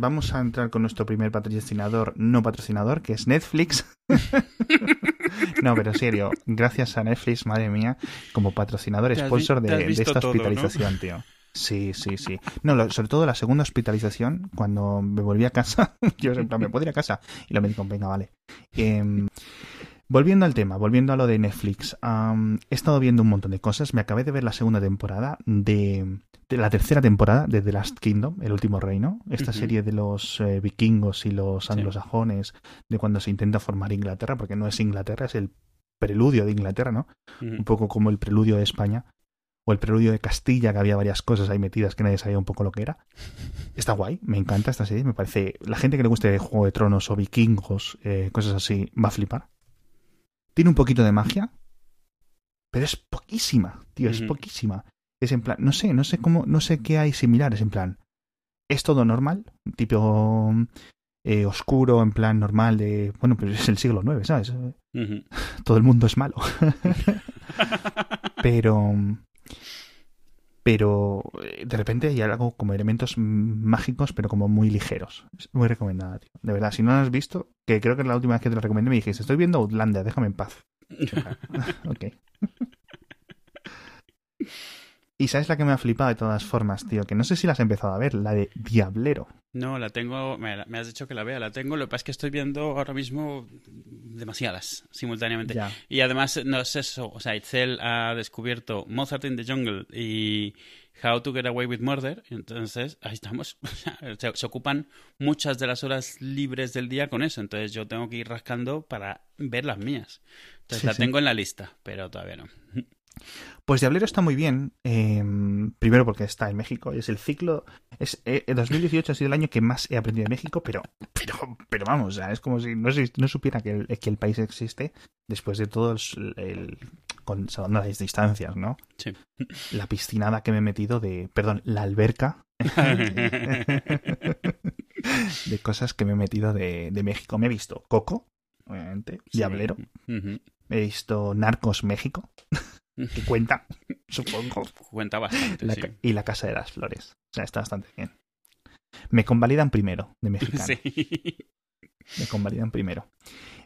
vamos a entrar con nuestro primer patrocinador no patrocinador, que es Netflix. no, pero en serio, gracias a Netflix, madre mía, como patrocinador sponsor de, esta hospitalización, tío. Sí, sí, sí. No, sobre todo la segunda hospitalización, cuando me volví a casa, yo en plan, me puedo ir a casa. Y lo médico, venga, vale. Eh, Volviendo al tema, volviendo a lo de Netflix, he estado viendo un montón de cosas. Me acabé de ver la segunda temporada de, la tercera temporada de The Last Kingdom, El último reino, esta serie de los eh, vikingos y los anglosajones, de cuando se intenta formar Inglaterra, porque no es Inglaterra, es el preludio de Inglaterra, ¿no? Un poco como el preludio de España o el preludio de Castilla, que había varias cosas ahí metidas que nadie sabía un poco lo que era. Está guay, me encanta esta serie, me parece. La gente que le guste Juego de Tronos o vikingos, eh, cosas así, va a flipar. Tiene un poquito de magia, pero es poquísima, tío, es poquísima. Es en plan, no sé, no sé cómo, no sé qué hay similares, en plan, es todo normal, tipo eh, oscuro, en plan normal de, bueno, pero es el siglo IX, ¿sabes? Todo el mundo es malo. pero, pero eh, de repente hay algo como elementos mágicos, pero como muy ligeros. Es muy recomendada, tío. De verdad, si no lo has visto, que creo que es la última vez que te lo recomendé, me dijiste, estoy viendo Outlander, déjame en paz. ok. Y sabes la que me ha flipado de todas formas, tío, que no sé si la has empezado a ver, la de Diablero. No, la tengo, me, has dicho que la vea, la tengo, lo que pasa es que estoy viendo ahora mismo demasiadas simultáneamente. Y además, no es eso, o sea, Itzel ha descubierto Mozart in the Jungle y How to Get Away with Murder, entonces ahí estamos, se, se, ocupan muchas de las horas libres del día con eso, entonces yo tengo que ir rascando para ver las mías. Entonces la tengo en la lista, pero todavía no. Pues Diablero está muy bien, em, primero porque está en México, es el ciclo, es, 2018 eh, ha sido el año que más he aprendido de México, pero, pero, pero vamos, es como si no, no supiera que el, que el, país existe después de todo el, con las distancias, ¿no? Sí. La piscinada que me he metido de, perdón, la alberca de cosas que me he metido de, México. Me he visto Coco, obviamente, Diablero, he visto Narcos México que cuenta, supongo. Cuenta bastante. Y la Casa de las Flores. O sea, está bastante bien. Me convalidan primero de mexicano. Sí. Me convalidan primero.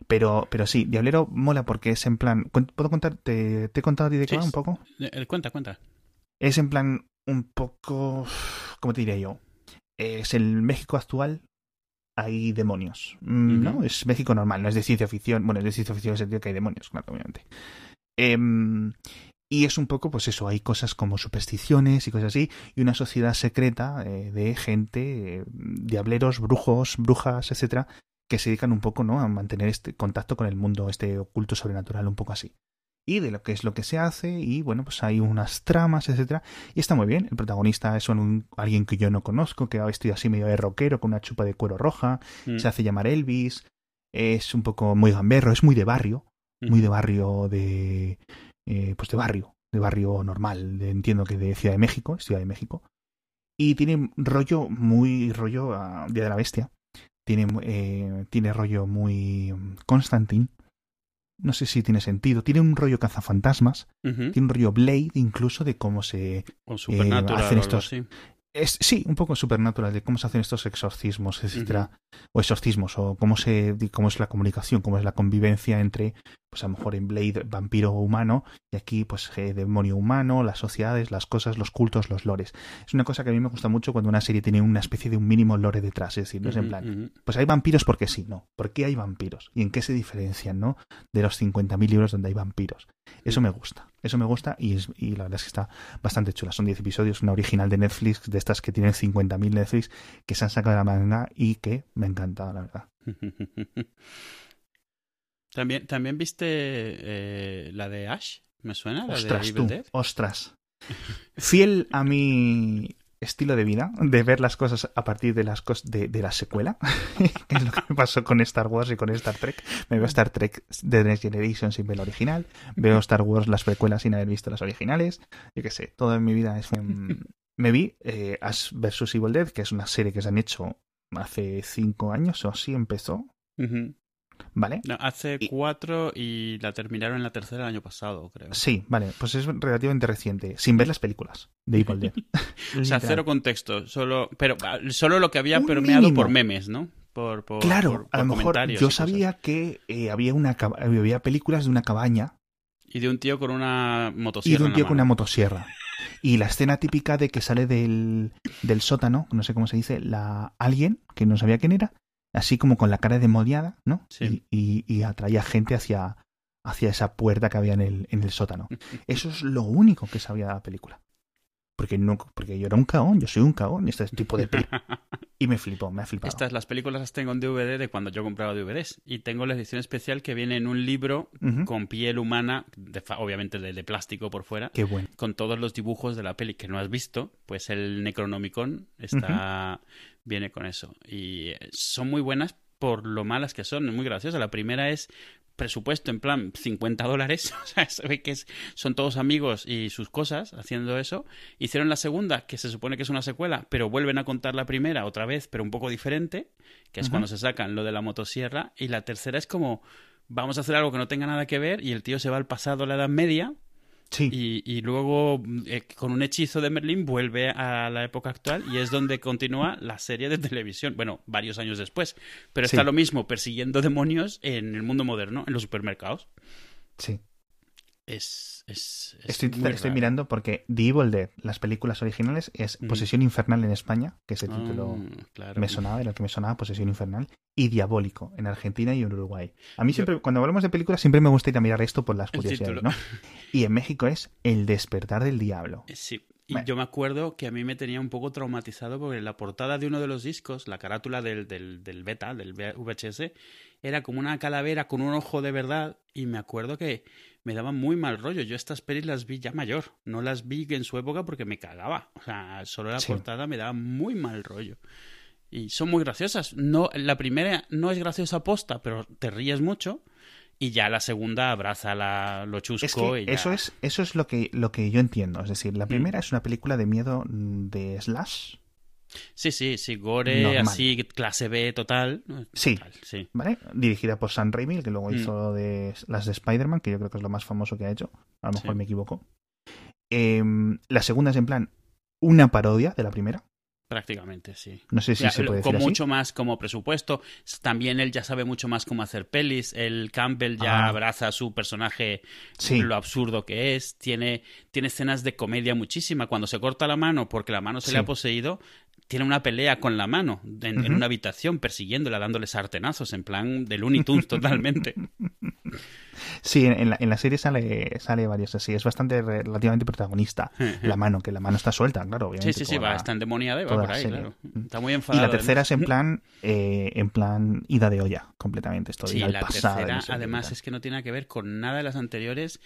Pero, pero sí, Diablero mola porque es en plan. ¿Puedo contar? ¿Te, he contado a ti de qué va un poco? Eh, cuenta, cuenta. Es en plan un poco. ¿Cómo te diría yo? Es el México actual. Hay demonios. Mm, ¿No? Es México normal, no es de ciencia ficción. Bueno, es de ciencia ficción en el sentido que hay demonios, claro, obviamente. Em, y es un poco, pues eso, hay cosas como supersticiones y cosas así, y una sociedad secreta eh, de gente, eh, diableros, brujos, brujas, etcétera, que se dedican un poco, ¿no? A mantener este contacto con el mundo, este oculto sobrenatural, un poco así. Y de lo que es lo que se hace, y bueno, pues hay unas tramas, etcétera, y está muy bien. El protagonista es un, alguien que yo no conozco, que ha vestido así medio de rockero, con una chupa de cuero roja, mm. se hace llamar Elvis, es un poco muy gamberro, es muy de barrio, muy de barrio de eh, pues de barrio de barrio normal entiendo que de Ciudad de México Ciudad de México. Y tiene rollo muy rollo a Día de la Bestia. Tiene eh, tiene rollo muy Constantine. No sé si tiene sentido. Tiene un rollo cazafantasmas. Tiene un rollo Blade incluso de cómo se eh, hacen estos es, sí, un poco supernatural de cómo se hacen estos exorcismos, etcétera, o exorcismos, o cómo se, cómo es la comunicación, cómo es la convivencia entre, pues a lo mejor en Blade vampiro humano y aquí pues eh, demonio humano, las sociedades, las cosas, los cultos, los lores. Es una cosa que a mí me gusta mucho cuando una serie tiene una especie de un mínimo lore detrás, es decir, no es en plan, pues hay vampiros porque sí, no, ¿por qué hay vampiros? ¿Y en qué se diferencian, no? De los 50.000 libros donde hay vampiros. Eso me gusta, eso me gusta y, es, y la verdad es que está bastante chula. Son 10 episodios, una original de Netflix, de estas que tienen 50.000 Netflix, que se han sacado de la manga y que me encanta, la verdad. ¿También, ¿también viste eh, la de Ash? ¿Me suena? ¿La ostras, tú, ostras. Fiel a mi estilo de vida, de ver las cosas a partir de las de, de, la secuela, que es lo que me pasó con Star Wars y con Star Trek. Me veo Star Trek The Next Generation sin ver la original, veo Star Wars las precuelas sin haber visto las originales, yo qué sé, todo en mi vida es... me vi eh, Ash vs. Evil Dead, que es una serie que se han hecho hace cinco años o así empezó. ¿Vale? hace cuatro y la terminaron en la tercera el año pasado, creo. Sí, vale, pues es relativamente reciente, sin ver las películas de Evil Dead. o sea, cero contexto, solo, pero ah, solo lo que había permeado por memes, ¿no? Por, claro, a lo mejor yo sabía que eh, había, una, había películas de una cabaña. Y de un tío con una motosierra. Y de un tío con una motosierra. Y la escena típica de que sale del, del sótano, no sé cómo se dice, la alguien, que no sabía quién era, así como con la cara demodiada, ¿no? Sí. Y, y, atraía gente hacia, hacia esa puerta que había en el, en el sótano. Eso es lo único que sabía de la película. Porque, no, porque yo era un caón, yo soy un caón, este tipo de Y me flipó, me ha flipado. Estas, las películas las tengo en DVD de cuando yo compraba DVDs. Y tengo la edición especial que viene en un libro con piel humana, obviamente de, de, plástico por fuera. Qué bueno. Con todos los dibujos de la peli que no has visto. Pues el Necronomicon está, viene con eso. Y eh, son muy buenas por lo malas que son, muy graciosas. La primera es presupuesto en plan 50 dólares, o sea, se ve que son todos amigos y sus cosas haciendo eso. Hicieron la segunda, que se supone que es una secuela, pero vuelven a contar la primera otra vez, pero un poco diferente, que es cuando se sacan lo de la motosierra. Y la tercera es como, vamos a hacer algo que no tenga nada que ver y el tío se va al pasado, a la Edad Media, y, luego, eh, con un hechizo de Merlin, vuelve a la época actual y es donde continúa la serie de televisión. Bueno, varios años después. Pero está lo mismo persiguiendo demonios en el mundo moderno, en los supermercados. Sí. Es, es, estoy, estoy mirando porque The Evil Dead, las películas originales, es Posesión Infernal en España, que ese título ah, me sonaba, era el que me sonaba, Posesión Infernal, y Diabólico en Argentina y en Uruguay. A mí siempre, cuando hablamos de películas, siempre me gusta ir a mirar esto por las curiosidades, ¿no? Y en México es El despertar del diablo. Eh, sí. Y yo me acuerdo que a mí me tenía un poco traumatizado porque la portada de uno de los discos, la carátula del, del, del beta, del VHS, era como una calavera con un ojo de verdad y me acuerdo que me daba muy mal rollo. Yo estas pelis las vi ya mayor, no las vi en su época porque me cagaba. O sea, solo la portada me daba muy mal rollo. Y son muy graciosas. No, la primera no es graciosa posta, pero te ríes mucho. Y ya la segunda abraza la, lo chusco. y eso, es, eso es lo que, lo que yo entiendo. Es decir, la mm. primera es una película de miedo de slash Sí, sí, sí, gore, así, clase B total. Sí, sí. ¿Vale? Dirigida por Sam Raimi, que luego mm. hizo de, las de Spider-Man, que yo creo que es lo más famoso que ha hecho. A lo mejor me equivoco. Em, la segunda es en plan una parodia de la primera. Prácticamente, sí. No sé si se puede Con mucho más como presupuesto. También él ya sabe mucho más cómo hacer pelis. El Campbell ya ah. abraza a su personaje lo absurdo que es. Tiene, tiene escenas de comedia muchísima. Cuando se corta la mano porque la mano se le ha poseído, tiene una pelea con la mano en, una habitación persiguiéndola, dándole sartenazos, en plan de Looney Tunes totalmente. Sí, en la, en la, serie sale, sale varios así. Es bastante relativamente protagonista. la mano, que la mano está suelta, claro, obviamente. Sí, sí, sí, va, está endemoniada y va por ahí, claro. Está muy enfadada. Y la tercera es en plan, eh, en plan ida de olla, completamente. Esto sí, la tercera, además, es que no tiene que ver con nada de las anteriores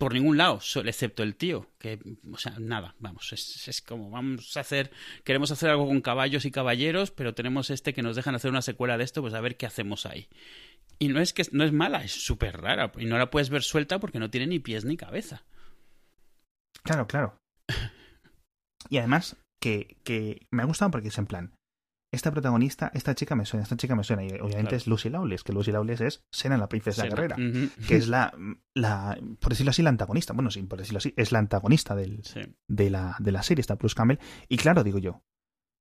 por ningún lado, excepto el tío, que, o sea, nada, vamos, es, es, como, vamos a hacer, queremos hacer algo con caballos y caballeros, pero tenemos este que nos dejan hacer una secuela de esto, pues a ver qué hacemos ahí. Y no es que no es mala, es súper rara, y no la puedes ver suelta porque no tiene ni pies ni cabeza. Claro, claro. Y además, que, que me ha gustado porque es en plan, esta protagonista, esta chica me suena, esta chica me suena, y obviamente es Lucy Lawless, que Lucy Lawless es Sena la princesa guerrera, que es la, la, por decirlo así, la antagonista, bueno, sí, por decirlo así, es la antagonista del, de, la, de la serie, está Bruce Campbell, y claro, digo yo,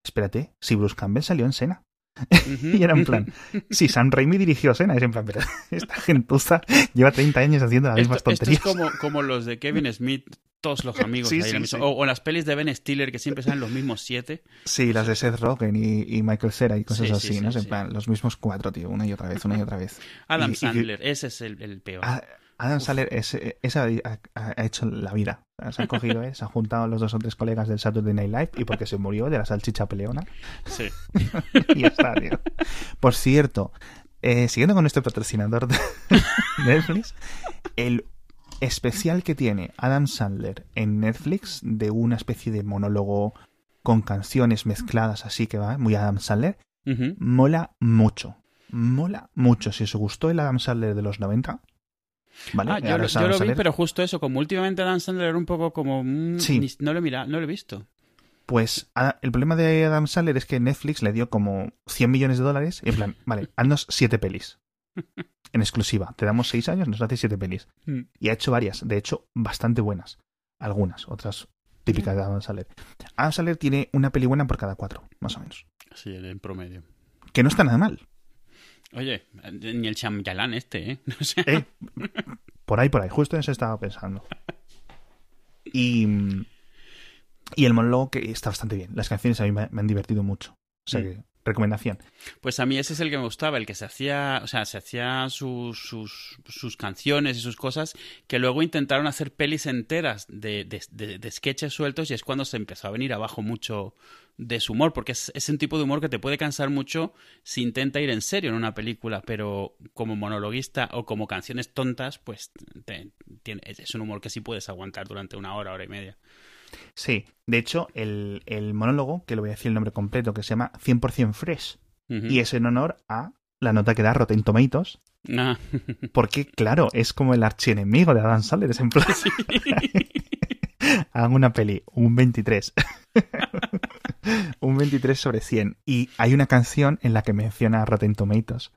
espérate, si Bruce Campbell salió en Sena, y era en plan, si Sam Raimi dirigió Sena, es en plan, pero esta gentuza lleva 30 años haciendo las mismas tonterías. Esto es como, como los de Kevin Smith todos los amigos ahí O, las pelis de Ben Stiller que siempre salen los mismos siete. Sí, las de Seth Rogen y, Michael Cera y cosas así, ¿no? En plan, los mismos cuatro, tío, una y otra vez, una y otra vez. Adam Sandler, ese es el, peor. Ah, Adam Sandler, ese, ha, hecho la vida. Se ha cogido, ¿eh? se ha juntado los dos o tres colegas del Saturday Night Live y porque se murió de la salchicha peleona. Sí. y ya está, tío. Por cierto, eh, siguiendo con este patrocinador de Netflix, el especial que tiene Adam Sandler en Netflix de una especie de monólogo con canciones mezcladas así que va, muy Adam Sandler, mola mucho. Mola mucho. Si os gustó el Adam Sandler de los 90, ¿Vale? Ah, yo, lo, vi, pero justo eso, como últimamente Adam Sandler era un poco como... Mm, no lo he no lo he visto. Pues el problema de Adam Sandler es que Netflix le dio como 100 millones de dólares y en plan, vale, haznos siete pelis. en exclusiva. Te damos seis años, nos hace siete pelis. Mm. Y ha hecho varias, de hecho, bastante buenas. Algunas, otras típicas de Adam Sandler. Adam Sandler tiene una peli buena por cada cuatro, más o menos. Sí, en promedio. Que no está nada mal. Oye, ni el Chamyalán este, ¿eh? ¿eh? Por ahí, por ahí, justo en eso estaba pensando. Y, y el monólogo que está bastante bien. Las canciones a mí me, han divertido mucho. O sea mm. que recomendación. Pues a mí ese es el que me gustaba, el que se hacía, o sea, se hacía sus, sus, sus canciones y sus cosas, que luego intentaron hacer pelis enteras de, de, sketches sueltos y es cuando se empezó a venir abajo mucho de su humor, porque es, es, un tipo de humor que te puede cansar mucho si intenta ir en serio en una película, pero como monologuista o como canciones tontas, pues tiene, es un humor que sí puedes aguantar durante una hora, hora y media. Sí, de hecho, el, el, monólogo, que le voy a decir el nombre completo, que se llama 100% Fresh, y es en honor a la nota que da Rotten Tomatoes. Ah. porque, claro, es como el archienemigo de Adam Sandler, es en plan... Hagan una peli, un 23. un 23 sobre 100. Y hay una canción en la que menciona a Rotten Tomatoes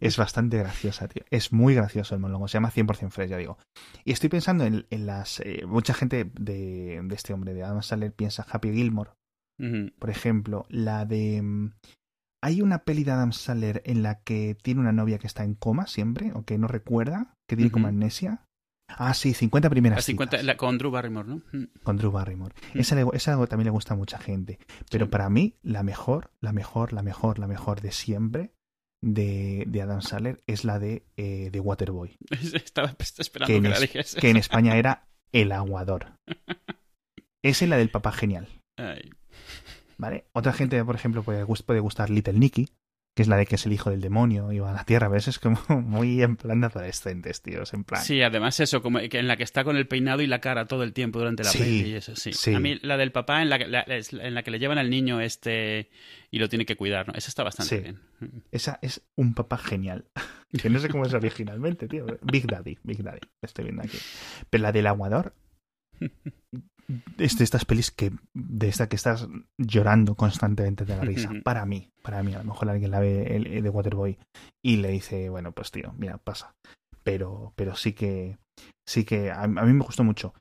es bastante graciosa, tío. Es muy gracioso el monólogo. Se llama 100% Fresh, ya digo. Y estoy pensando en, las... Eh, mucha gente de, este hombre, de Adam Sandler, piensa Happy Gilmore. Por ejemplo, la de... Mm, hay una peli de Adam Sandler en la que tiene una novia que está en coma siempre, o que no recuerda, que tiene como amnesia. Ah, sí, 50 primeras 50, con Drew Barrymore, ¿no? Con Drew Barrymore. Esa, esa, también le gusta a mucha gente. Pero para mí, la mejor, la mejor, la mejor, la mejor de siempre de, de Adam Sandler es la de, eh, de Waterboy. Estaba esperando que, la dijese. Que en España era El Aguador. Esa es la del papá genial. ¿Vale? Otra gente, por ejemplo, puede, puede gustar Little Nicky, que es la de que es el hijo del demonio y va a la tierra. A veces es como muy en plan de adolescentes, tíos, en plan. Sí, además eso, como que en la que está con el peinado y la cara todo el tiempo durante la peli y eso, sí. A mí la del papá en la, en la que le llevan al niño este y lo tiene que cuidar, ¿no? Esa está bastante bien. Esa es un papá genial. que no sé cómo es originalmente, tío. Big Daddy, Big Daddy, estoy viendo aquí. Pero la del aguador es de estas pelis que de esta que estás llorando constantemente de la risa. Para mí, para mí, a lo mejor alguien la ve el, de Waterboy y le dice, bueno, pues tío, mira, pasa. Pero, pero sí que, sí que a, mí me gustó mucho.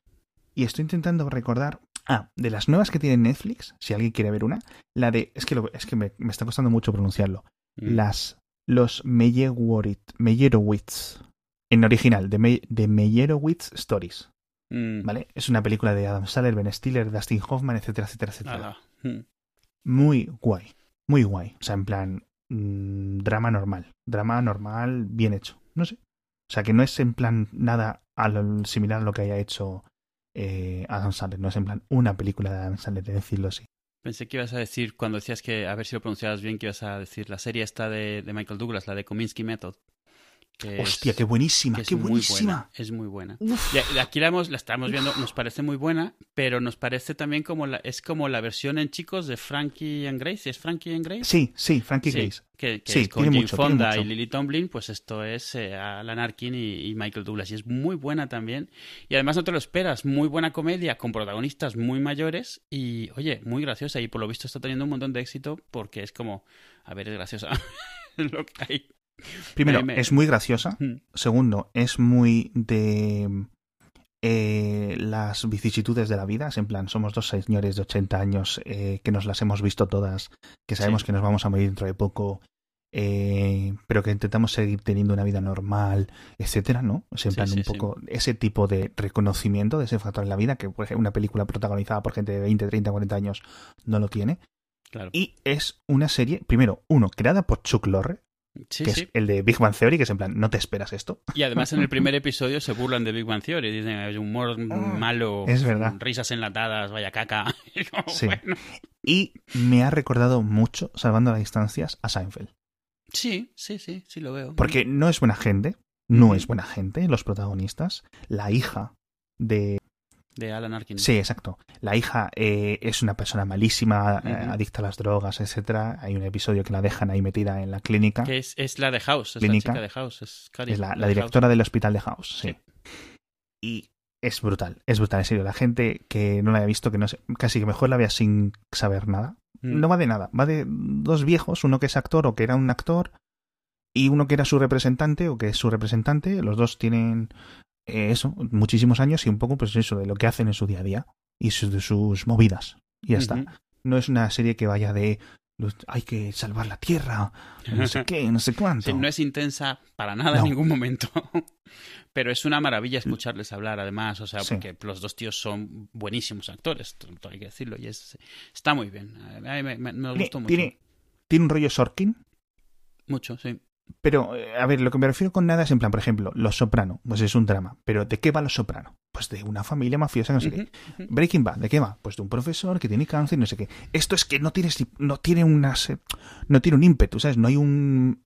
Y estoy intentando recordar, ah, de las nuevas que tiene Netflix, si alguien quiere ver una, la de, es que, es que me, está costando mucho pronunciarlo. Mm. Las, los Meyerowitz, en original, de, de Meyerowitz Stories. Mm. ¿Vale? Es una película de Adam Sandler, Ben Stiller, Dustin Hoffman, etcétera, etcétera, etcétera. Mm. Muy guay. Muy guay. O sea, en plan, mm, drama normal. Drama normal, bien hecho. No sé. O sea, que no es en plan nada similar a lo que haya hecho eh, Adam Sandler. No es en plan una película de Adam Sandler, de decirlo así. Pensé que ibas a decir, cuando decías que, a ver si lo pronunciabas bien, que ibas a decir la serie esta de, de Michael Douglas, la de Kominsky Method. Hostia, qué buenísima, qué buenísima. es muy buena. aquí la, hemos, la estamos viendo, nos parece muy buena, pero nos parece también como la, es como la versión en chicos de Frankie and Grace. ¿Es Frankie and Grace? Sí, sí, Frankie sí, Grace. Que, es con Jane Fonda y Lily Tomlin, pues esto es eh, Alan Arkin y, Michael Douglas. Y es muy buena también. Y además no te lo esperas, muy buena comedia con protagonistas muy mayores y, oye, muy graciosa. Y por lo visto está teniendo un montón de éxito porque es como, a ver, es graciosa lo que hay. Primero, es muy graciosa. Mm. Segundo, es muy de eh, las vicisitudes de la vida. Es en plan, somos dos señores de 80 años eh, que nos las hemos visto todas, que sabemos que nos vamos a morir dentro de poco, eh, pero que intentamos seguir teniendo una vida normal, etcétera, ¿no? Es en plan un poco ese tipo de reconocimiento de ese factor en la vida que una película protagonizada por gente de 20, 30, 40 años no lo tiene. Y es una serie, primero, uno, creada por Chuck Lorre, que es el de Big Bang Theory, que es en plan, no te esperas esto. Y además en el primer episodio se burlan de Big Bang Theory, dicen, es humor ah, malo, es verdad. risas enlatadas, vaya caca. Y me ha recordado mucho, salvando las distancias, a Seinfeld. Sí, sí, sí, sí lo veo. Porque no es buena gente, no es buena gente, los protagonistas. La hija de de Alan Arkin. Sí, exacto. La hija eh, es una persona malísima, eh, adicta a las drogas, etcétera. Hay un episodio que la dejan ahí metida en la clínica. Que es, es la de House, es la chica de House. Es, es la, directora del hospital de House, sí. Y es brutal, es brutal, en serio. La gente que no la haya visto, que no sé, casi que mejor la vea sin saber nada. Mm. No va de nada, va de dos viejos, uno que es actor o que era un actor, y uno que era su representante o que es su representante, los dos tienen eso, muchísimos años y un poco pues eso de lo que hacen en su día a día y de sus movidas. Y ya está. No es una serie que vaya de hay que salvar la tierra, no sé qué, no sé cuánto. no es intensa para nada en ningún momento. Pero es una maravilla escucharles hablar, además, o sea, porque los dos tíos son buenísimos actores, hay que decirlo, y es, está muy bien. A mí me, gustó mucho. ¿tiene, ¿Tiene un rollo Sorkin? Mucho, sí. Pero, eh, a ver, lo que me refiero con nada es en plan, por ejemplo, Los Soprano, pues es un drama. Pero ¿de qué va Los Soprano? Pues de una familia mafiosa, no sé qué. Breaking Bad, ¿de qué va? Pues de un profesor que tiene cáncer, no sé qué. Esto es que no tienes, no tiene unas, no tiene un ímpetu, ¿sabes? No hay un,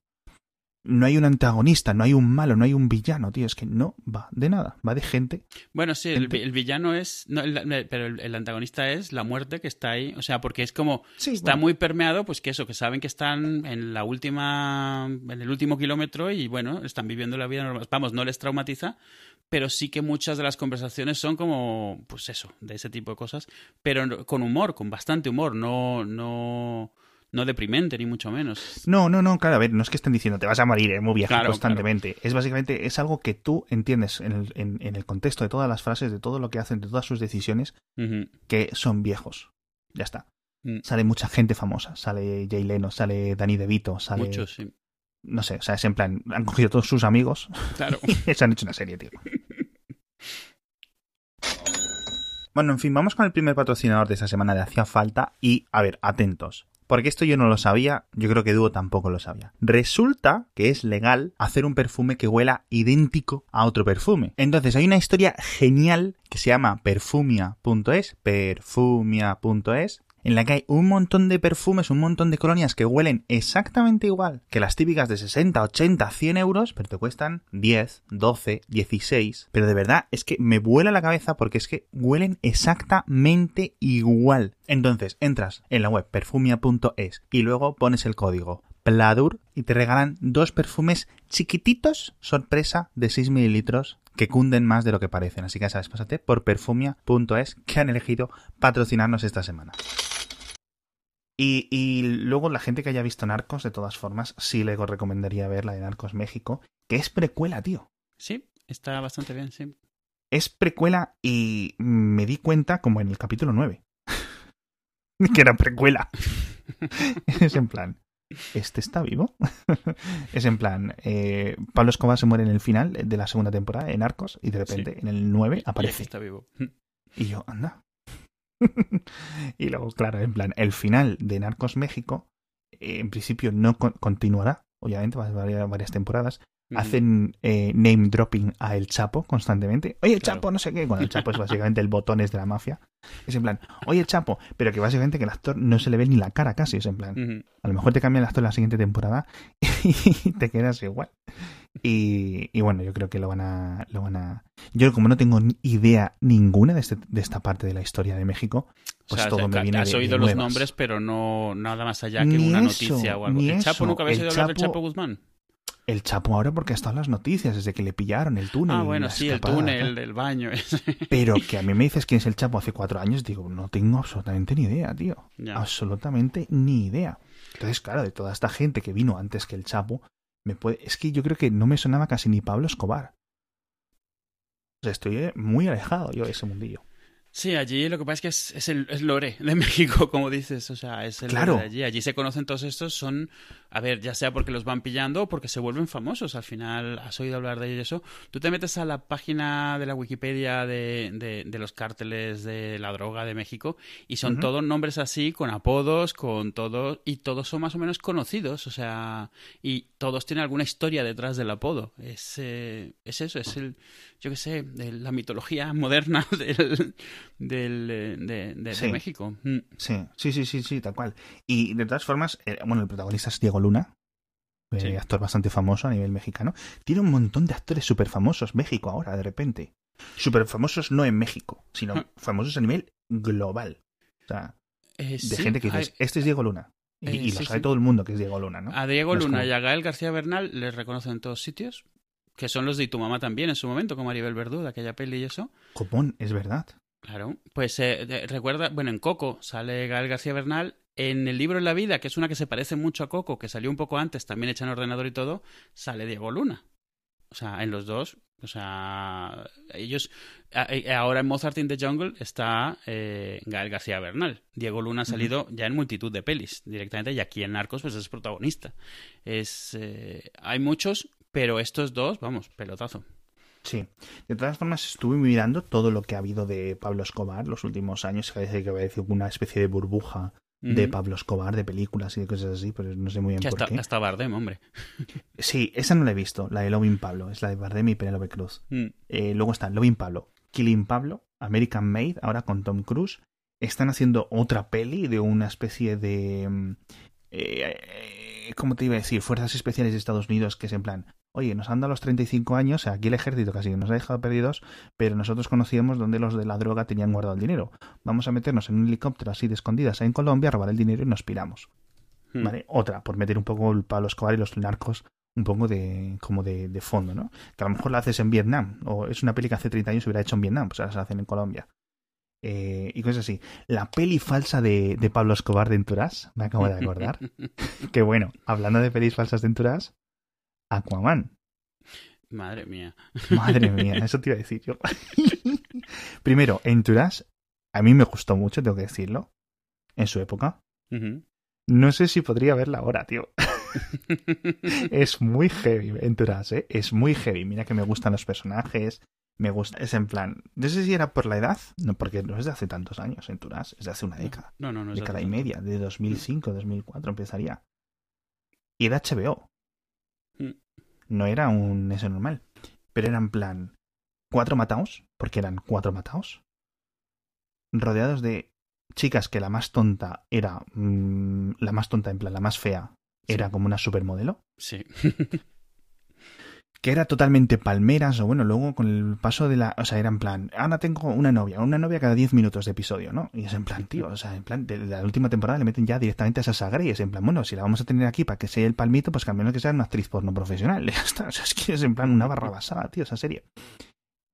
no hay un antagonista, no hay un malo, no hay un villano, tío. Es que no va de nada, va de gente. Bueno, sí, el, villano es. No, pero el, antagonista es la muerte que está ahí. O sea, porque es como. está muy permeado, pues que eso, que saben que están en la última. en el último kilómetro y bueno, están viviendo la vida normal. Vamos, no les traumatiza, pero sí que muchas de las conversaciones son como. pues eso, de ese tipo de cosas. Pero con humor, con bastante humor. No. no no deprimente, ni mucho menos. No, no, no, claro, a ver, no es que estén diciendo te vas a morir, es muy viejo constantemente. Es básicamente, es algo que tú entiendes en el, en, el, contexto de todas las frases, de todo lo que hacen, de todas sus decisiones, que son viejos. Ya está. Mm. Sale mucha gente famosa. Sale Jay Leno, sale Danny DeVito, sale. Muchos, sí. No sé, o sea, es en plan, han cogido todos sus amigos claro. y se han hecho una serie, tío. Bueno, en fin, vamos con el primer patrocinador de esta semana de Hacía Falta y, a ver, atentos. Porque esto yo no lo sabía, yo creo que Duo tampoco lo sabía. Resulta que es legal hacer un perfume que huela idéntico a otro perfume. Entonces hay una historia genial que se llama perfumia.es, perfumia.es, en la que hay un montón de perfumes, un montón de colonias que huelen exactamente igual que las típicas de 60, 80, 100 euros, pero te cuestan 10, 12, 16. Pero de verdad es que me vuela la cabeza porque es que huelen exactamente igual. Entonces entras en la web perfumia.es y luego pones el código PLADUR y te regalan dos perfumes chiquititos, sorpresa, de 6 mililitros que cunden más de lo que parecen. Así que ya sabes, pásate por perfumia.es que han elegido patrocinarnos esta semana. Y, luego la gente que haya visto Narcos, de todas formas, sí le recomendaría ver la de Narcos México, que es precuela, tío. Sí, está bastante bien, sí. Es precuela y me di cuenta como en el capítulo 9. que era precuela. es en plan, ¿este está vivo? es en plan, eh, Pablo Escobar se muere en el final de la segunda temporada en Narcos y de repente en el 9 aparece. Y está vivo. Y yo, anda, y luego, claro, en plan, el final de Narcos México, en principio no continuará, obviamente, va a varias, varias temporadas. Hacen eh, name dropping a El Chapo constantemente. Oye, el Chapo, no sé qué. Bueno, el Chapo es básicamente el botones de la mafia. Es en plan, oye, el Chapo, pero que básicamente que el actor no se le ve ni la cara casi. Es en plan, a lo mejor te cambia el actor la siguiente temporada y te quedas igual. Y, bueno, yo creo que lo van a, lo van a. Yo, como no tengo idea ninguna de, este, de esta parte de la historia de México, pues todo me viene Has oído los nombres, pero no nada más allá que una noticia o algo. ¿El Chapo nunca habías oído hablar del Chapo Guzmán? El Chapo ahora porque están las noticias, desde que le pillaron el túnel. Ah, bueno, sí, el túnel del baño. Pero que a mí me dices quién es el Chapo hace cuatro años, digo, no tengo absolutamente ni idea, tío. Absolutamente ni idea. Entonces, claro, de toda esta gente que vino antes que el Chapo, me puede... Es que yo creo que no me sonaba casi ni Pablo Escobar. O sea, estoy eh, muy alejado yo de ese mundillo. Sí, allí lo que pasa es que es, el es lore de México, como dices, o sea, es el claro. de allí. Allí se conocen todos estos, son, a ver, ya sea porque los van pillando o porque se vuelven famosos. Al final, has oído hablar de ellos eso. Tú te metes a la página de la Wikipedia de, de, los cárteles de la droga de México y son todos nombres así, con apodos, con todo, y todos son más o menos conocidos, o sea, y todos tienen alguna historia detrás del apodo. Es, eh, es eso, es el, yo qué sé, de la mitología moderna del del, eh, de, México. Mm. Sí, sí, sí, sí, sí, tal cual. Y de todas formas, eh, bueno, el protagonista es Diego Luna, eh, actor bastante famoso a nivel mexicano. Tiene un montón de actores súper famosos México ahora, de repente. Súper famosos no en México, sino ah. famosos a nivel global. O sea, de gente que dices, este es Diego Luna. Y, lo sabe todo el mundo que es Diego Luna, ¿no? A Diego Luna y a Gael García Bernal les reconocen en todos sitios, que son los de Tu Mamá también en su momento, como Maribel Verdú, de aquella peli y eso. Copón, es verdad. Claro, pues eh, recuerda, bueno, en Coco sale Gael García Bernal, En el libro de la vida, que es una que se parece mucho a Coco, que salió un poco antes, también hecha en ordenador y todo, sale Diego Luna. O sea, en los dos, o sea, ellos. Ahora en Mozart in the Jungle está eh, Gael García Bernal. Diego Luna ha salido ya en multitud de pelis directamente, y aquí en Narcos, pues es protagonista. Es, eh, hay muchos, pero estos dos, vamos, pelotazo. Sí. De todas formas, estuve mirando todo lo que ha habido de Pablo Escobar los últimos años. Parece que parece una especie de burbuja de Pablo Escobar, de películas y de cosas así, pero no sé muy bien por qué. Hasta Bardem, hombre. Sí, esa no la he visto, la de Loving Pablo, es la de Bardem y Penelope Cruz. Mm. Eh, luego está Loving Pablo, Killing Pablo, American Made, ahora con Tom Cruise. Están haciendo otra peli de una especie de... Mm, eh, ¿Cómo te iba a decir? Fuerzas especiales de Estados Unidos, que es en plan, oye, nos han dado los 35 años, aquí el ejército casi nos ha dejado perdidos, pero nosotros conocíamos dónde los de la droga tenían guardado el dinero. Vamos a meternos en un helicóptero así de escondidas en Colombia, a robar el dinero y nos piramos. Hmm. ¿Vale? Otra, por meter un poco el palo escobar y los narcos un poco de como de, fondo, ¿no? Que a lo mejor la haces en Vietnam, o es una peli que hace 30 años se hubiera hecho en Vietnam, pues ahora se hacen en Colombia. Eh, y cosas así. La peli falsa de, de Pablo Escobar de Enturas, me acabo de acordar. que bueno, hablando de pelis falsas de Enturas, Aquaman. Madre mía. Madre mía, eso te iba a decir yo. Primero, Entourage, a mí me gustó mucho, tengo que decirlo, en su época. No sé si podría verla ahora, tío. es muy heavy, Entourage, ¿eh? Es muy heavy. Mira que me gustan los personajes, me gusta. Es en plan, no sé si era por la edad, no, porque no es de hace tantos años, Entourage, es de hace una década. No, no, no. Es década y media, de 2005, 2004 empezaría. Y de HBO no era un eso normal. Pero era en plan cuatro mataos, porque eran cuatro mataos, rodeados de chicas que la más tonta era mm, la más tonta, en plan la más fea, era como una supermodelo. Sí. que era totalmente palmeras, o bueno, luego con el paso de la. O sea, era en plan, ahora tengo una novia, una novia cada 10 minutos de episodio, ¿no? Y es en plan, tío, o sea, en plan, de la última temporada le meten ya directamente a esa sagra y es en plan, bueno, si la vamos a tener aquí para que sea el palmito, pues que al menos que sea una actriz porno profesional. Ya o sea, es que es en plan una barra basada, tío, esa serie.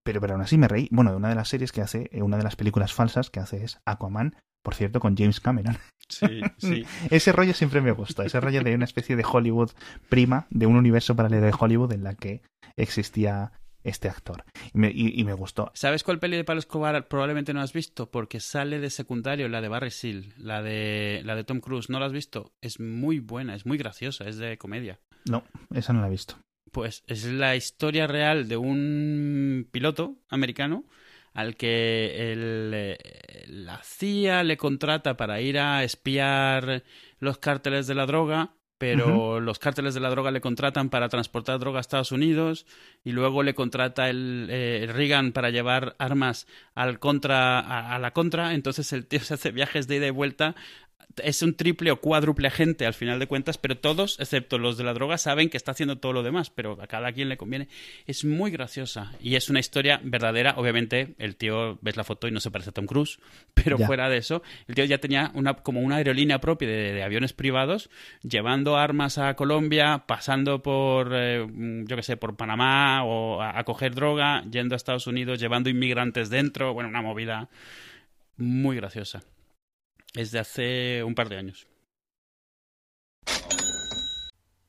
Pero, pero aún así me reí. Bueno, una de las series que hace, eh, una de las películas falsas que hace es Aquaman, por cierto, con James Cameron. Sí, sí. ese rollo siempre me gusta, ese rollo de una especie de Hollywood prima, de un universo paralelo de Hollywood en la que existía este actor. Y me, y, me, gustó. ¿Sabes cuál peli de Pablo Escobar probablemente no has visto? Porque sale de secundario, la de Barry Seal, la de, la de Tom Cruise. ¿No la has visto? Es muy buena, es muy graciosa, es de comedia. No, esa no la he visto. Pues es la historia real de un piloto americano al que el, eh, la CIA le contrata para ir a espiar los cárteles de la droga pero los cárteles de la droga le contratan para transportar droga a Estados Unidos y luego le contrata el, eh, Reagan para llevar armas al contra a, la contra. Entonces el tío se hace viajes de ida y vuelta es un triple o cuádruple agente al final de cuentas, pero todos, excepto los de la droga, saben que está haciendo todo lo demás, pero a cada quien le conviene. Es muy graciosa y es una historia verdadera. Obviamente, el tío, ves la foto y no se parece a Tom Cruise, pero fuera de eso, el tío ya tenía una, como una aerolínea propia de, aviones privados, llevando armas a Colombia, pasando por, eh, yo qué sé, por Panamá o a coger droga, yendo a Estados Unidos, llevando inmigrantes dentro. Bueno, una movida muy graciosa. Es de hace un par de años.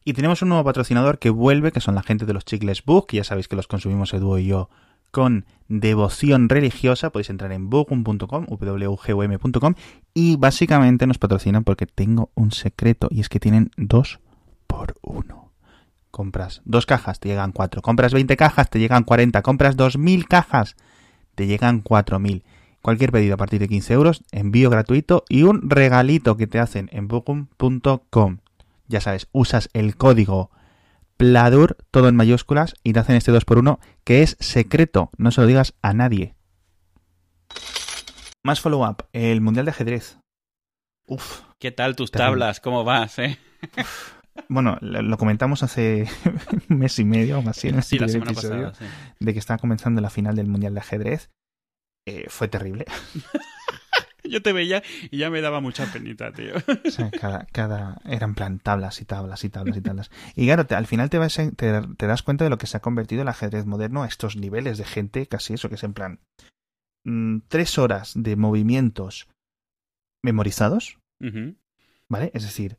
Y tenemos un nuevo patrocinador que vuelve, que son la gente de los Chicles Book, que ya sabéis que los consumimos Edu y yo con devoción religiosa. Podéis entrar en bookun.com, wgum.com y básicamente nos patrocinan porque tengo un secreto y es que tienen dos por uno. Compras dos cajas, te llegan cuatro. Compras 20 cajas, te llegan 40. Compras 2.000 cajas, te llegan 4.000. Cualquier pedido a partir de 15 euros, envío gratuito y un regalito que te hacen en bookum.com. Ya sabes, usas el código PLADUR, todo en mayúsculas, y te hacen este 2x1 que es secreto, no se lo digas a nadie. Más follow-up, el Mundial de Ajedrez. Uf. ¿Qué tal tus tablas? ¿Cómo vas, eh? Bueno, lo comentamos hace un mes y medio, más en sí, la semana pasada, de que estaba comenzando la final del Mundial de Ajedrez eh, fue terrible. Yo te veía y ya me daba mucha penita, tío. O sea, cada, cada, eran plan tablas y tablas y tablas y tablas. Y claro, al final te, vas te, das cuenta de lo que se ha convertido el ajedrez moderno a estos niveles de gente, casi eso, que es en plan mm, tres horas de movimientos memorizados ¿Vale? Es decir,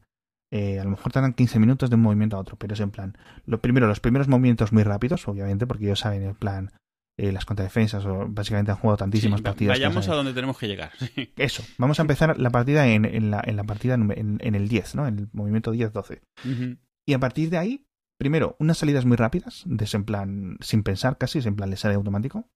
eh, a lo mejor tardan 15 minutos de un movimiento a otro, pero es en plan, lo primero, los primeros movimientos muy rápidos, obviamente, porque ellos saben el plan, eh, las contradefensas, o básicamente han jugado tantísimas partidas. Vayamos a donde tenemos que llegar. Eso, vamos a empezar la partida en, en, la, en la, partida en, en, el 10, ¿no? En el movimiento 10-12. Y a partir de ahí, primero, unas salidas muy rápidas, de ese en plan, sin pensar casi, es en plan, le sale automático.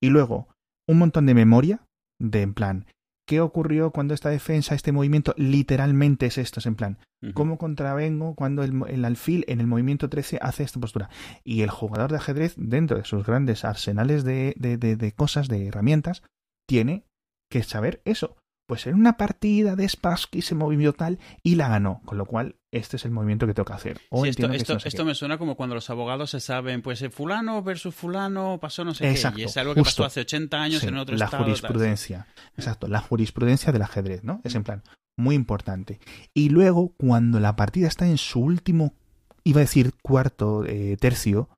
Y luego, un montón de memoria, de en plan, ¿qué ocurrió cuando esta defensa, este movimiento, literalmente es esto? Es en plan, ¿cómo contravengo cuando el, alfil en el movimiento 13 hace esta postura? Y el jugador de ajedrez, dentro de sus grandes arsenales de, de, de cosas, de herramientas, tiene que saber eso pues en una partida de Spassky se movió tal y la ganó, con lo cual este es el movimiento que tengo que hacer. esto, me suena como cuando los abogados se saben, pues eh, fulano versus fulano pasó no sé qué, y es algo que pasó hace 80 años en otro la estado. La jurisprudencia, exacto, la jurisprudencia del ajedrez, ¿no? Es en plan, muy importante. Y luego, cuando la partida está en su último, iba a decir cuarto eh, tercio,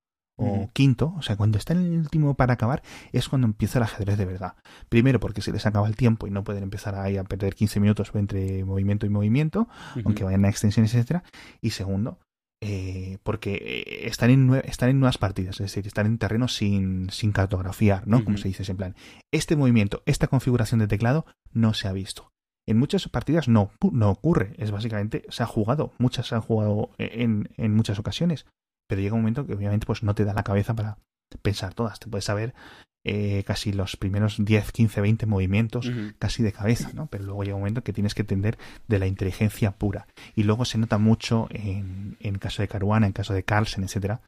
o quinto, o sea, cuando está en el último para acabar, es cuando empieza el ajedrez de verdad. Primero, porque se les acaba el tiempo y no pueden empezar ahí a perder 15 minutos entre movimiento y movimiento, aunque vayan a extensiones, etcétera. Y segundo, eh, porque eh, están en, están en nuevas partidas, es decir, están en terreno sin, sin cartografiar, ¿no? Como se dice, en plan, este movimiento, esta configuración de teclado no se ha visto. En muchas partidas no, no ocurre, es básicamente, se ha jugado, muchas se han jugado en, en muchas ocasiones, pero llega un momento que obviamente pues no te da la cabeza para pensar todas. Te puedes saber eh, casi los primeros 10, 15, 20 movimientos casi de cabeza, ¿no? Pero luego llega un momento que tienes que entender de la inteligencia pura. Y luego se nota mucho en, en caso de Caruana, en caso de Carlsen, etcétera,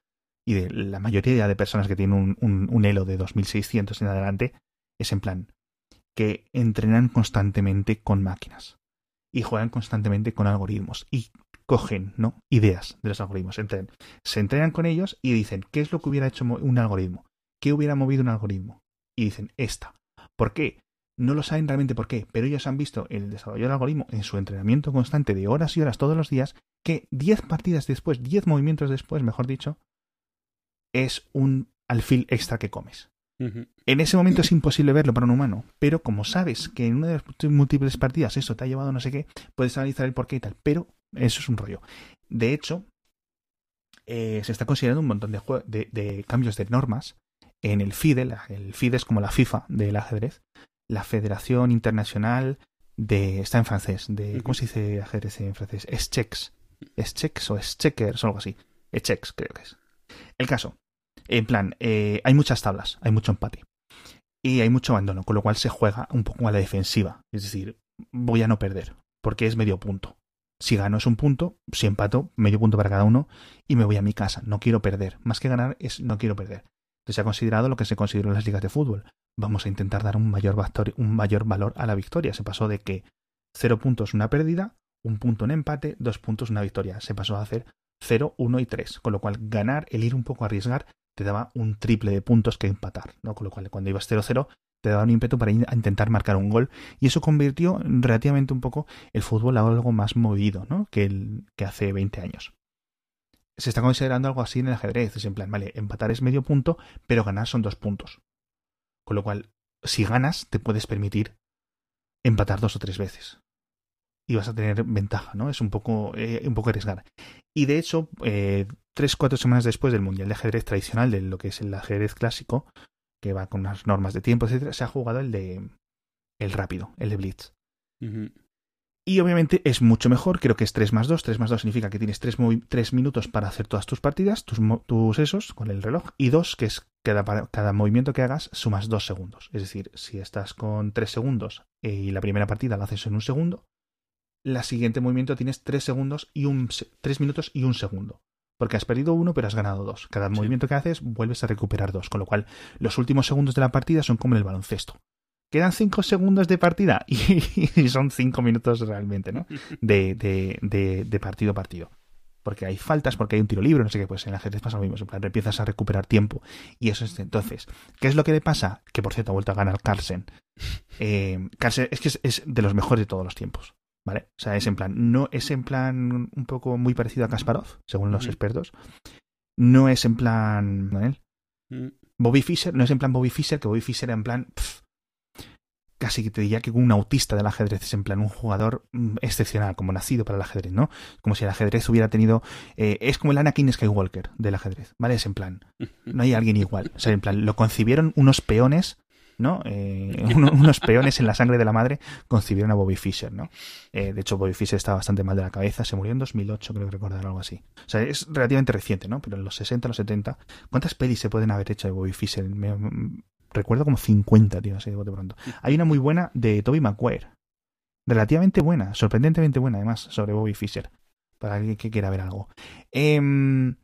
y de la mayoría de personas que tienen un, un, un elo de 2600 en adelante, es en plan que entrenan constantemente con máquinas y juegan constantemente con algoritmos y cogen ¿no? ideas de los algoritmos, se entrenan con ellos y dicen, ¿qué es lo que hubiera hecho un algoritmo? ¿Qué hubiera movido un algoritmo? Y dicen, esta. ¿Por qué? No lo saben realmente por qué, pero ellos han visto el desarrollo del algoritmo en su entrenamiento constante de horas y horas todos los días, que 10 partidas después, 10 movimientos después, mejor dicho, es un alfil extra que comes. En ese momento es imposible verlo para un humano, pero como sabes que en una de las múltiples partidas eso te ha llevado no sé qué, puedes analizar el por qué y tal, pero eso es un rollo. De hecho, eh, se está considerando un montón de, de, cambios de normas en el FIDE. el FIDE es como la FIFA del ajedrez. La Federación Internacional de... Está en francés. De, ¿Cómo se dice ajedrez en francés? Es checks. Es checks o es checkers o algo así. Es checks, creo que es. El caso. En plan, eh, hay muchas tablas, hay mucho empate. Y hay mucho abandono, con lo cual se juega un poco a la defensiva. Es decir, voy a no perder, porque es medio punto. Si gano es un punto, si empato, medio punto para cada uno y me voy a mi casa. No quiero perder. Más que ganar es no quiero perder. Se ha considerado lo que se consideró en las ligas de fútbol. Vamos a intentar dar un mayor, valor a la victoria. Se pasó de que cero puntos una pérdida, un punto un empate, dos puntos una victoria. Se pasó a hacer 0, 1 y 3. Con lo cual ganar, el ir un poco a arriesgar, te daba un triple de puntos que empatar. ¿no? Con lo cual cuando ibas 0-0 te daba un ímpetu para intentar marcar un gol y eso convirtió relativamente un poco el fútbol a algo más movido ¿no? que, hace 20 años. Se está considerando algo así en el ajedrez, es en plan, vale, empatar es medio punto, pero ganar son dos puntos. Con lo cual, si ganas, te puedes permitir empatar dos o tres veces. Y vas a tener ventaja, ¿no? Es un poco, eh, un poco arriesgar. Y de hecho, eh, tres, cuatro semanas después del Mundial de Ajedrez tradicional, de lo que es el ajedrez clásico, que va con unas normas de tiempo, etcétera, se ha jugado el de el rápido, el de Blitz. Y obviamente es mucho mejor, creo que es 3 más 2. 3 más 2 significa que tienes 3, minutos para hacer todas tus partidas, tus, tus esos, con el reloj. Y 2, que es cada, cada movimiento que hagas sumas 2 segundos. Es decir, si estás con 3 segundos eh, y la primera partida la haces en un segundo, la siguiente movimiento tienes 3 segundos y un 3 minutos y un segundo. Porque has perdido uno, pero has ganado dos. Cada movimiento que haces vuelves a recuperar dos. Con lo cual, los últimos segundos de la partida son como en el baloncesto. Quedan cinco segundos de partida y, son cinco minutos realmente, ¿no? De, de, de, partido a partido. Porque hay faltas, porque hay un tiro libre, no sé qué, pues en la ajedrez pasa lo mismo. En plan, empiezas a recuperar tiempo. Y eso es entonces. ¿Qué es lo que le pasa? Que por cierto ha vuelto a ganar Carlsen. Eh, Carlsen es que es de los mejores de todos los tiempos. ¿Vale? O sea, es en plan, no es en plan un poco muy parecido a Kasparov, según los expertos. No es en plan. ¿no? Mm. Bobby Fischer, no es en plan Bobby Fischer, que Bobby Fischer era en plan. casi que te diría que un autista del ajedrez es en plan un jugador mm, excepcional, como nacido para el ajedrez, ¿no? Como si el ajedrez hubiera tenido... Eh, es como el Anakin Skywalker del ajedrez, ¿vale? Es en plan, no hay alguien igual. O sea, en plan, lo concibieron unos peones ¿no? Eh, unos peones en la sangre de la madre concibieron a Bobby Fischer, ¿no? Eh, de hecho, Bobby Fischer estaba bastante mal de la cabeza, se murió en 2008, creo que recordar algo así. O sea, es relativamente reciente, ¿no? Pero en los 60, los 70, ¿cuántas pelis se pueden haber hecho de Bobby Fischer? recuerdo como 50, tío, así de pronto. Hay una muy buena de Toby Maguire. Relativamente buena, sorprendentemente buena, además, sobre Bobby Fischer. Para alguien que quiera ver algo. Em,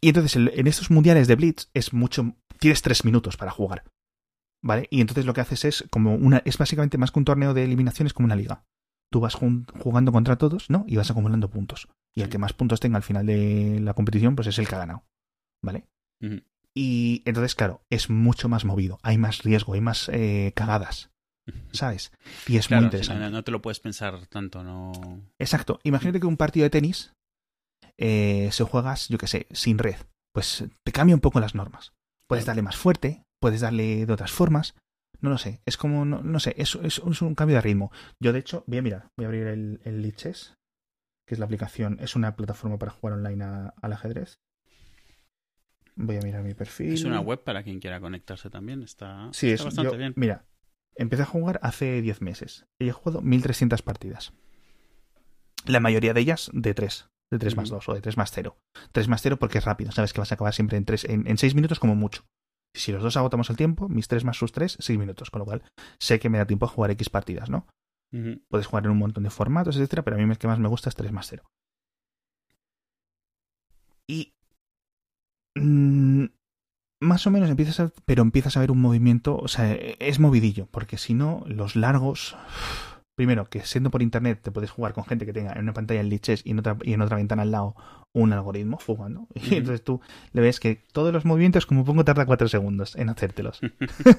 y entonces, en estos mundiales de Blitz es mucho. Tienes tres minutos para jugar. ¿Vale? Y entonces lo que haces es como una. Es básicamente más que un torneo de eliminaciones, como una liga. Tú vas jugando contra todos, ¿no? Y vas acumulando puntos. Y el que más puntos tenga al final de la competición, pues es el que ha ganado. ¿Vale? Y entonces, claro, es mucho más movido. Hay más riesgo, hay más eh, cagadas. ¿Sabes? Y es muy interesante. no, te lo puedes pensar tanto, ¿no? Exacto. Imagínate que un partido de tenis eh, se juegas, yo qué sé, sin red. Pues te cambia un poco las normas. Puedes darle más fuerte, puedes darle de otras formas. No lo sé, es como, no, sé, es, es, un cambio de ritmo. Yo, de hecho, voy a mirar, voy a abrir el, el Liches, que es la aplicación, es una plataforma para jugar online al ajedrez. Voy a mirar mi perfil. Es una web para quien quiera conectarse también, está, sí, es, bastante bien. Mira, empecé a jugar hace 10 meses y he jugado 1300 partidas. La mayoría de ellas de 3, de 3 más 2 o de 3 más 0. 3 más 0 porque es rápido, sabes que vas a acabar siempre en, 3, en, en 6 minutos como mucho. Si los dos agotamos el tiempo, mis tres más sus tres, seis minutos. Con lo cual, sé que me da tiempo a jugar X partidas, ¿no? Puedes jugar en un montón de formatos, etcétera, pero a mí el que más me gusta es 3 más 0. Y. Mm, más o menos empiezas a. Pero empiezas a ver un movimiento. O sea, es movidillo, porque si no, los largos primero, que siendo por internet te puedes jugar con gente que tenga en una pantalla el liches y en otra, y en otra ventana al lado un algoritmo jugando. Y entonces tú le ves que todos los movimientos, como pongo, tarda cuatro segundos en hacértelos.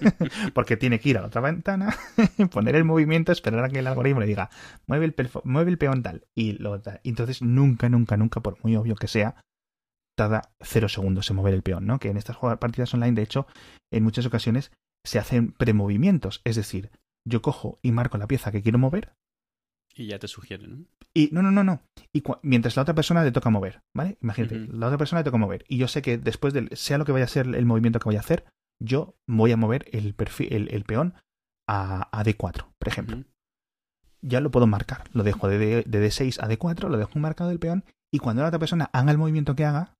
Porque tiene que ir a la otra ventana, poner el movimiento, esperar a que el algoritmo le diga, mueve el, mueve el peón tal. Y lo tal. Entonces nunca, nunca, nunca, por muy obvio que sea, tarda cero segundos en mover el peón, ¿no? Que en estas partidas online, de hecho, en muchas ocasiones se hacen premovimientos. Es decir, yo cojo y marco la pieza que quiero mover. Y ya te sugiere, ¿no? Y no, no, no, no. Y mientras la otra persona le toca mover, ¿vale? Imagínate, la otra persona le toca mover. Y yo sé que después del, sea lo que vaya a ser el movimiento que voy a hacer, yo voy a mover el, perfil, el, peón a, a, D4, por ejemplo. Ya lo puedo marcar. Lo dejo de, de, de, D6 a D4, lo dejo marcado el peón. Y cuando la otra persona haga el movimiento que haga,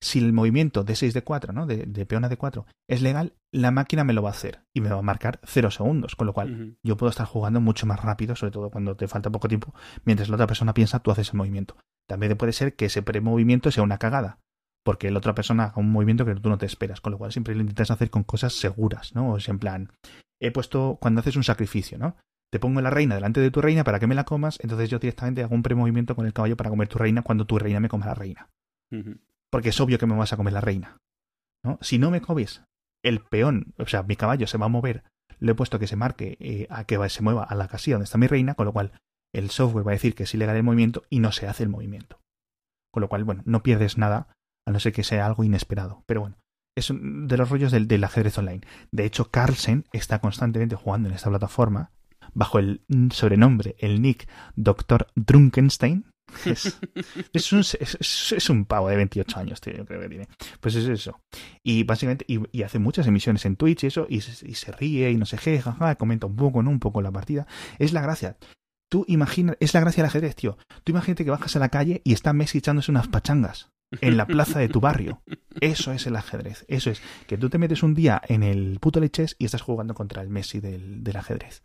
si el movimiento de 6 de 4, ¿no? De, de, peón a D4 es legal, la máquina me lo va a hacer y me va a marcar 0 segundos, con lo cual yo puedo estar jugando mucho más rápido, sobre todo cuando te falta poco tiempo, mientras la otra persona piensa, tú haces el movimiento. También puede ser que ese premovimiento sea una cagada, porque la otra persona haga un movimiento que tú no te esperas, con lo cual siempre lo intentas hacer con cosas seguras, ¿no? O es en plan, he puesto cuando haces un sacrificio, ¿no? Te pongo la reina delante de tu reina para que me la comas, entonces yo directamente hago un premovimiento con el caballo para comer tu reina cuando tu reina me coma la reina porque es obvio que me vas a comer la reina. ¿no? Si no me comes el peón, o sea, mi caballo se va a mover, le he puesto que se marque eh, a que se mueva a la casilla donde está mi reina, con lo cual el software va a decir que es ilegal el movimiento y no se hace el movimiento. Con lo cual, bueno, no pierdes nada, a no ser que sea algo inesperado. Pero bueno, es de los rollos del, del ajedrez online. De hecho, Carlsen está constantemente jugando en esta plataforma bajo el sobrenombre, el nick Dr. Drunkenstein, es, es, un, es, un, pavo de 28 años, tío, yo creo que tiene. Pues es eso. Y básicamente, y, hace muchas emisiones en Twitch y eso, y se, ríe y no sé qué, jaja, comenta un poco, ¿no? Un poco la partida. Es la gracia. Tú imaginas, es la gracia del ajedrez, tío. Tú imagínate que bajas a la calle y está Messi echándose unas pachangas en la plaza de tu barrio. Eso es el ajedrez. Eso es que tú te metes un día en el puto leches y estás jugando contra el Messi del, del ajedrez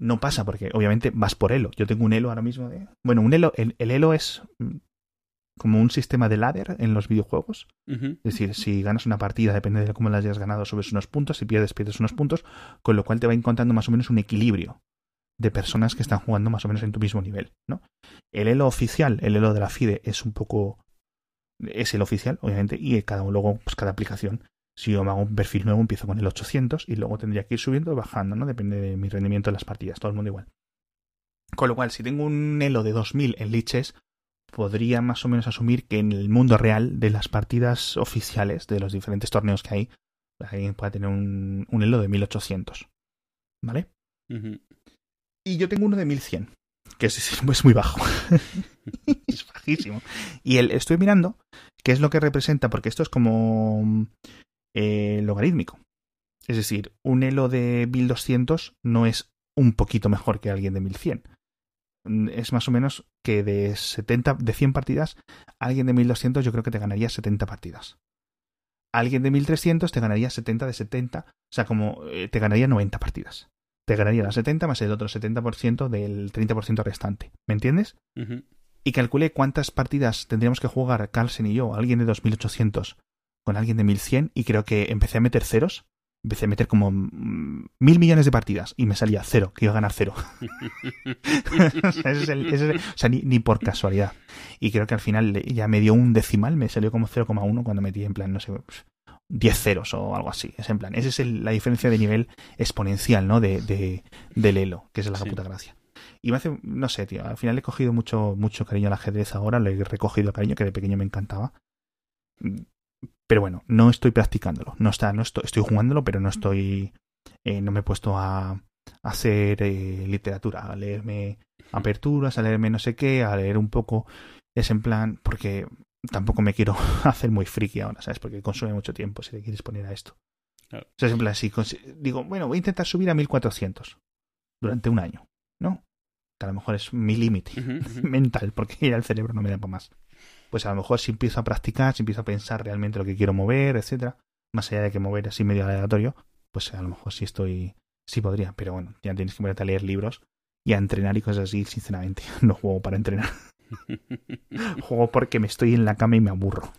no pasa porque obviamente vas por elo. Yo tengo un elo ahora mismo de... Bueno, un elo, el, elo es mm, como un sistema de ladder en los videojuegos. Es decir, si ganas una partida, depende de cómo la hayas ganado, subes unos puntos, si pierdes, pierdes unos puntos, con lo cual te va encontrando más o menos un equilibrio de personas que están jugando más o menos en tu mismo nivel, ¿no? El elo oficial, el elo de la FIDE, es un poco... es el oficial, obviamente, y cada luego, pues cada aplicación si yo me hago un perfil nuevo, empiezo con el 800 y luego tendría que ir subiendo o bajando, ¿no? Depende de mi rendimiento en las partidas, todo el mundo igual. Con lo cual, si tengo un elo de 2000 en liches, podría más o menos asumir que en el mundo real de las partidas oficiales de los diferentes torneos que hay, alguien puede tener un, elo de 1800. ¿Vale? Y yo tengo uno de 1100, que es, muy bajo. es bajísimo. Y el, estoy mirando qué es lo que representa, porque esto es como eh, logarítmico. Es decir, un elo de 1200 no es un poquito mejor que alguien de 1100. Mm, es más o menos que de 70, de 100 partidas, alguien de 1200 yo creo que te ganaría 70 partidas. Alguien de 1300 te ganaría 70 de 70, o sea, como eh, te ganaría 90 partidas. Te ganaría las 70 más el otro 70% del 30% restante. ¿Me entiendes? Y calculé cuántas partidas tendríamos que jugar Carlsen y yo, alguien de 2800 con alguien de 1100, y creo que empecé a meter ceros empecé a meter como mil millones de partidas y me salía cero, que iba a ganar cero. o sea, ni, por casualidad. Y creo que al final ya me dio un decimal, me salió como 0,1 cuando metí en plan, no sé, 10 ceros o algo así. Es en plan, esa es la diferencia de nivel exponencial, ¿no? De, de, del elo, que es la puta gracia. Y me hace, no sé, tío, al final he cogido mucho, mucho cariño al ajedrez ahora, le he recogido cariño que de pequeño me encantaba pero bueno, no estoy practicándolo. No está, no estoy, estoy jugándolo, pero no estoy. Eh, no me he puesto a, hacer eh, literatura, a leerme aperturas, a leerme no sé qué, a leer un poco. Es en plan, porque tampoco me quiero hacer muy friki ahora, ¿sabes? Porque consume mucho tiempo si te quieres poner a esto. O sea, es en plan, si digo, bueno, voy a intentar subir a 1400 durante un año, ¿no? Que a lo mejor es mi límite mental, porque ya el cerebro no me da para más pues a lo mejor si empiezo a practicar, si empiezo a pensar realmente lo que quiero mover, etcétera, más allá de que mover así medio aleatorio, pues a lo mejor sí estoy, sí podría, pero bueno, ya tienes que ponerte a leer libros y a entrenar y cosas así, sinceramente, no juego para entrenar. juego porque me estoy en la cama y me aburro.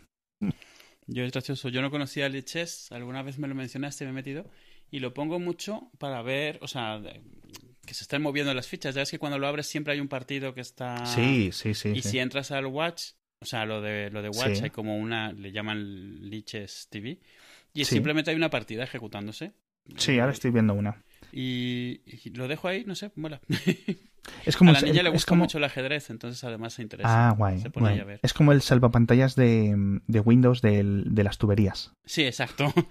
Yo es gracioso, yo no conocía el chess, alguna vez me lo mencionaste, me he metido, y lo pongo mucho para ver, o sea, que se están moviendo las fichas. Ya ves que cuando lo abres siempre hay un partido que está. Sí, sí, sí. Y si entras al Watch, o sea, lo de, lo de Watch hay como una, le llaman Liches TV. Y simplemente hay una partida ejecutándose. Sí, ahora estoy viendo una. Y, lo dejo ahí, no sé, mola. Es como a la niña le gusta mucho el ajedrez, entonces además se interesa. Ah, guay. Se pone A ver. Es como el salvapantallas de, de Windows de las tuberías. Sí, exacto.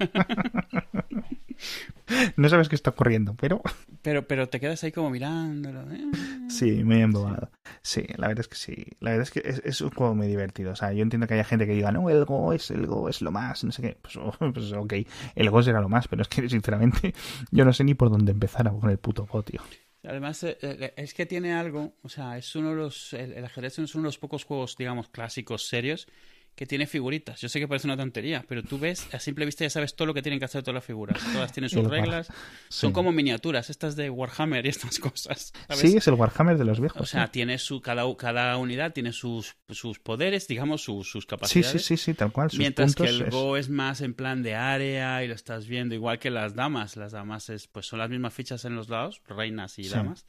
no sabes qué está ocurriendo, pero... Pero, pero te quedas ahí como mirándolo. ¿eh? Sí, muy embobado. Sí. la verdad es que sí. La verdad es que es, un juego muy divertido. O sea, yo entiendo que haya gente que diga, no, el Go es, el Go es lo más, no sé qué. Pues, pues ok, el Go será lo más, pero es que sinceramente yo no sé ni por dónde empezar a con el puto Go, tío. Además, eh, eh, es que tiene algo, o sea, es uno de los, el, el ajedrez es uno de los pocos juegos, digamos, clásicos, serios, que tiene figuritas. Yo sé que parece una tontería, pero tú ves, a simple vista ya sabes todo lo que tienen que hacer todas las figuras. Todas tienen sus reglas. Son como miniaturas, estas de Warhammer y estas cosas. Sí, es el Warhammer de los viejos. O sea, tiene su, cada, cada unidad tiene sus, sus poderes, digamos, sus, sus capacidades. Sí, sí, sí, sí, tal cual. Mientras que el Go es más en plan de área y lo estás viendo, igual que las damas. Las damas es, pues son las mismas fichas en los lados, reinas y damas.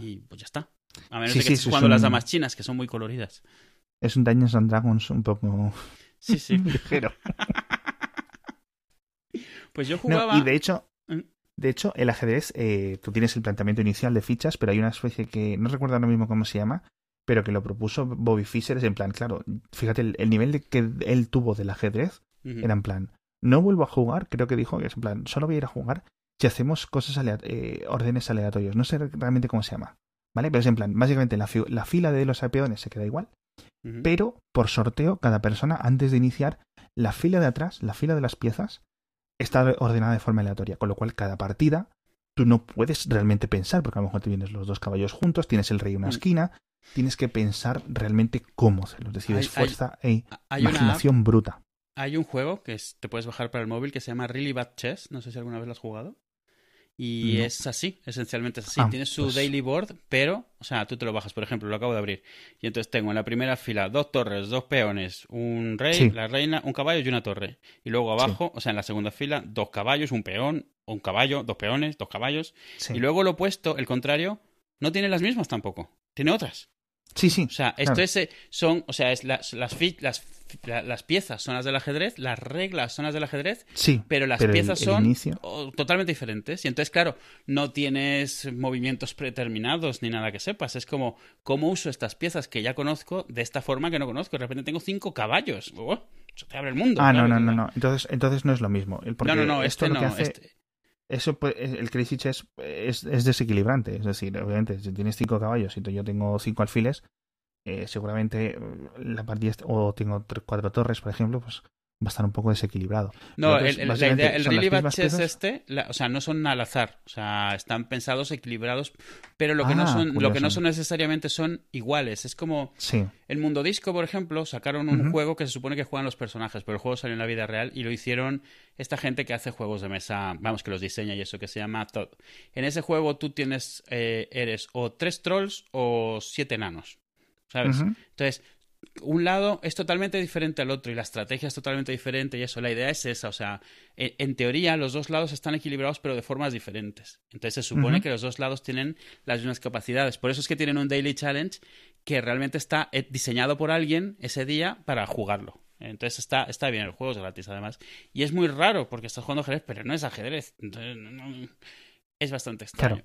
Y pues ya está. A menos de que estés jugando las damas chinas, que son muy coloridas es un Dungeons and Dragons un poco sí, sí. ligero. pues yo jugaba... y de hecho, mm. de hecho, el ajedrez, eh, tú tienes el planteamiento inicial de fichas, pero hay una especie que no recuerdo ahora mismo cómo se llama, pero que lo propuso Bobby Fischer, es en plan, claro, fíjate, el, nivel de que él tuvo del ajedrez era en plan, no vuelvo a jugar, creo que dijo que es en plan, solo voy a ir a jugar si hacemos cosas eh, órdenes aleatorios, no sé realmente cómo se llama, ¿vale? Pero es en plan, básicamente la, la fila de los peones se queda igual, pero por sorteo, cada persona, antes de iniciar, la fila de atrás, la fila de las piezas, está ordenada de forma aleatoria, con lo cual cada partida tú no puedes realmente pensar, porque a lo mejor te vienes los dos caballos juntos, tienes el rey en una mm. esquina, tienes que pensar realmente cómo hacerlo, es decir, es fuerza e imaginación bruta. Hay un juego que te puedes bajar para el móvil que se llama Really Bad Chess, no sé si alguna vez lo has jugado. Y es así, esencialmente es así. Ah, Tienes su pues daily board, pero, o sea, tú te lo bajas, por ejemplo, lo acabo de abrir. Y entonces tengo en la primera fila dos torres, dos peones, un rey, la reina, un caballo y una torre. Y luego abajo, o sea, en la segunda fila, dos caballos, un peón, un caballo, dos peones, dos caballos. Y luego lo opuesto, el contrario, no tiene las mismas tampoco. Tiene otras. Sí, sí. O sea, esto es, eh, son, o sea, es las, las, las, las, piezas son las del ajedrez, las reglas son las del ajedrez, sí, pero las piezas son totalmente diferentes. Y entonces, claro, no tienes movimientos predeterminados ni nada que sepas. Es como, ¿cómo uso estas piezas que ya conozco de esta forma que no conozco? De repente tengo cinco caballos. eso te abre el mundo. Ah, no, no, no, no. Entonces, entonces no es lo mismo. no, no, no, esto lo no. que hace... Este eso el Crazy Chess es, es, desequilibrante. Es decir, obviamente, si tienes cinco caballos y yo tengo cinco alfiles, eh, seguramente la partida, o tengo cuatro torres, por ejemplo, pues va a estar un poco desequilibrado. No, el, el, Really Bad Chess este, o sea, no son al azar, o sea, están pensados, equilibrados, pero lo que, no, ah, son, lo que no son necesariamente son iguales. Es como el Mundo Disco, por ejemplo, sacaron un juego que se supone que juegan los personajes, pero el juego salió en la vida real y lo hicieron esta gente que hace juegos de mesa, vamos, que los diseña y eso, que se llama Todd. En ese juego tú tienes, eh, eres o tres trolls o siete enanos. ¿Sabes? Entonces, un lado es totalmente diferente al otro y la estrategia es totalmente diferente y eso, la idea es esa, o sea, en, teoría los dos lados están equilibrados pero de formas diferentes. Entonces se supone que los dos lados tienen las mismas capacidades. Por eso es que tienen un daily challenge que realmente está eh, diseñado por alguien ese día para jugarlo. Entonces está, está bien, el juego es gratis además. Y es muy raro porque estás jugando ajedrez, pero no es ajedrez. es bastante extraño.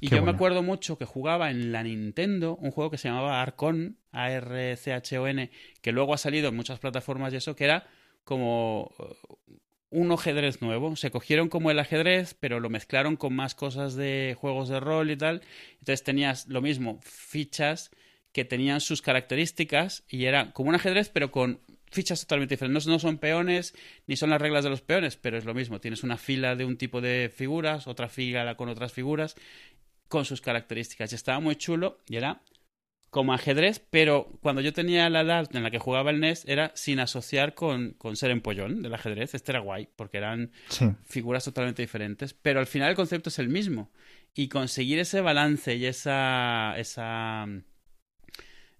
Y yo me acuerdo mucho que jugaba en la Nintendo un juego que se llamaba Arcon, A-R-C-H-O-N, que luego ha salido en muchas plataformas y eso, que era como uh, un ajedrez nuevo. Se cogieron como el ajedrez, pero lo mezclaron con más cosas de juegos de rol y tal. Entonces tenías lo mismo, fichas que tenían sus características y era como un ajedrez, pero con fichas totalmente diferentes. No, son peones, ni son las reglas de los peones, pero es lo mismo. Tienes una fila de un tipo de figuras, otra fila con otras figuras, con sus características. Y estaba muy chulo y era como ajedrez, pero cuando yo tenía la edad en la que jugaba el NES era sin asociar con, con ser empollón del ajedrez. Este era guay, porque eran figuras totalmente diferentes, pero al final el concepto es el mismo. Y conseguir ese balance y esa, esa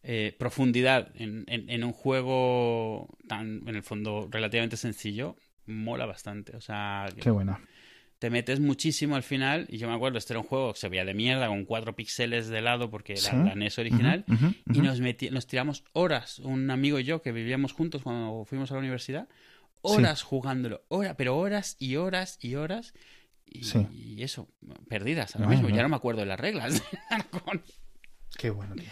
eh, profundidad en, en, un juego tan, en el fondo, relativamente sencillo, mola bastante. O sea, Qué buena. Te metes muchísimo al final, y yo me acuerdo, este era un juego que se veía de mierda, con cuatro píxeles de lado, porque era la NES original, y nos, nos tiramos horas, un amigo y yo, que vivíamos juntos cuando fuimos a la universidad, horas jugándolo, horas, pero horas y horas y horas, y, eso, perdidas ahora mismo, ya no me acuerdo de las reglas. Qué bueno, tío.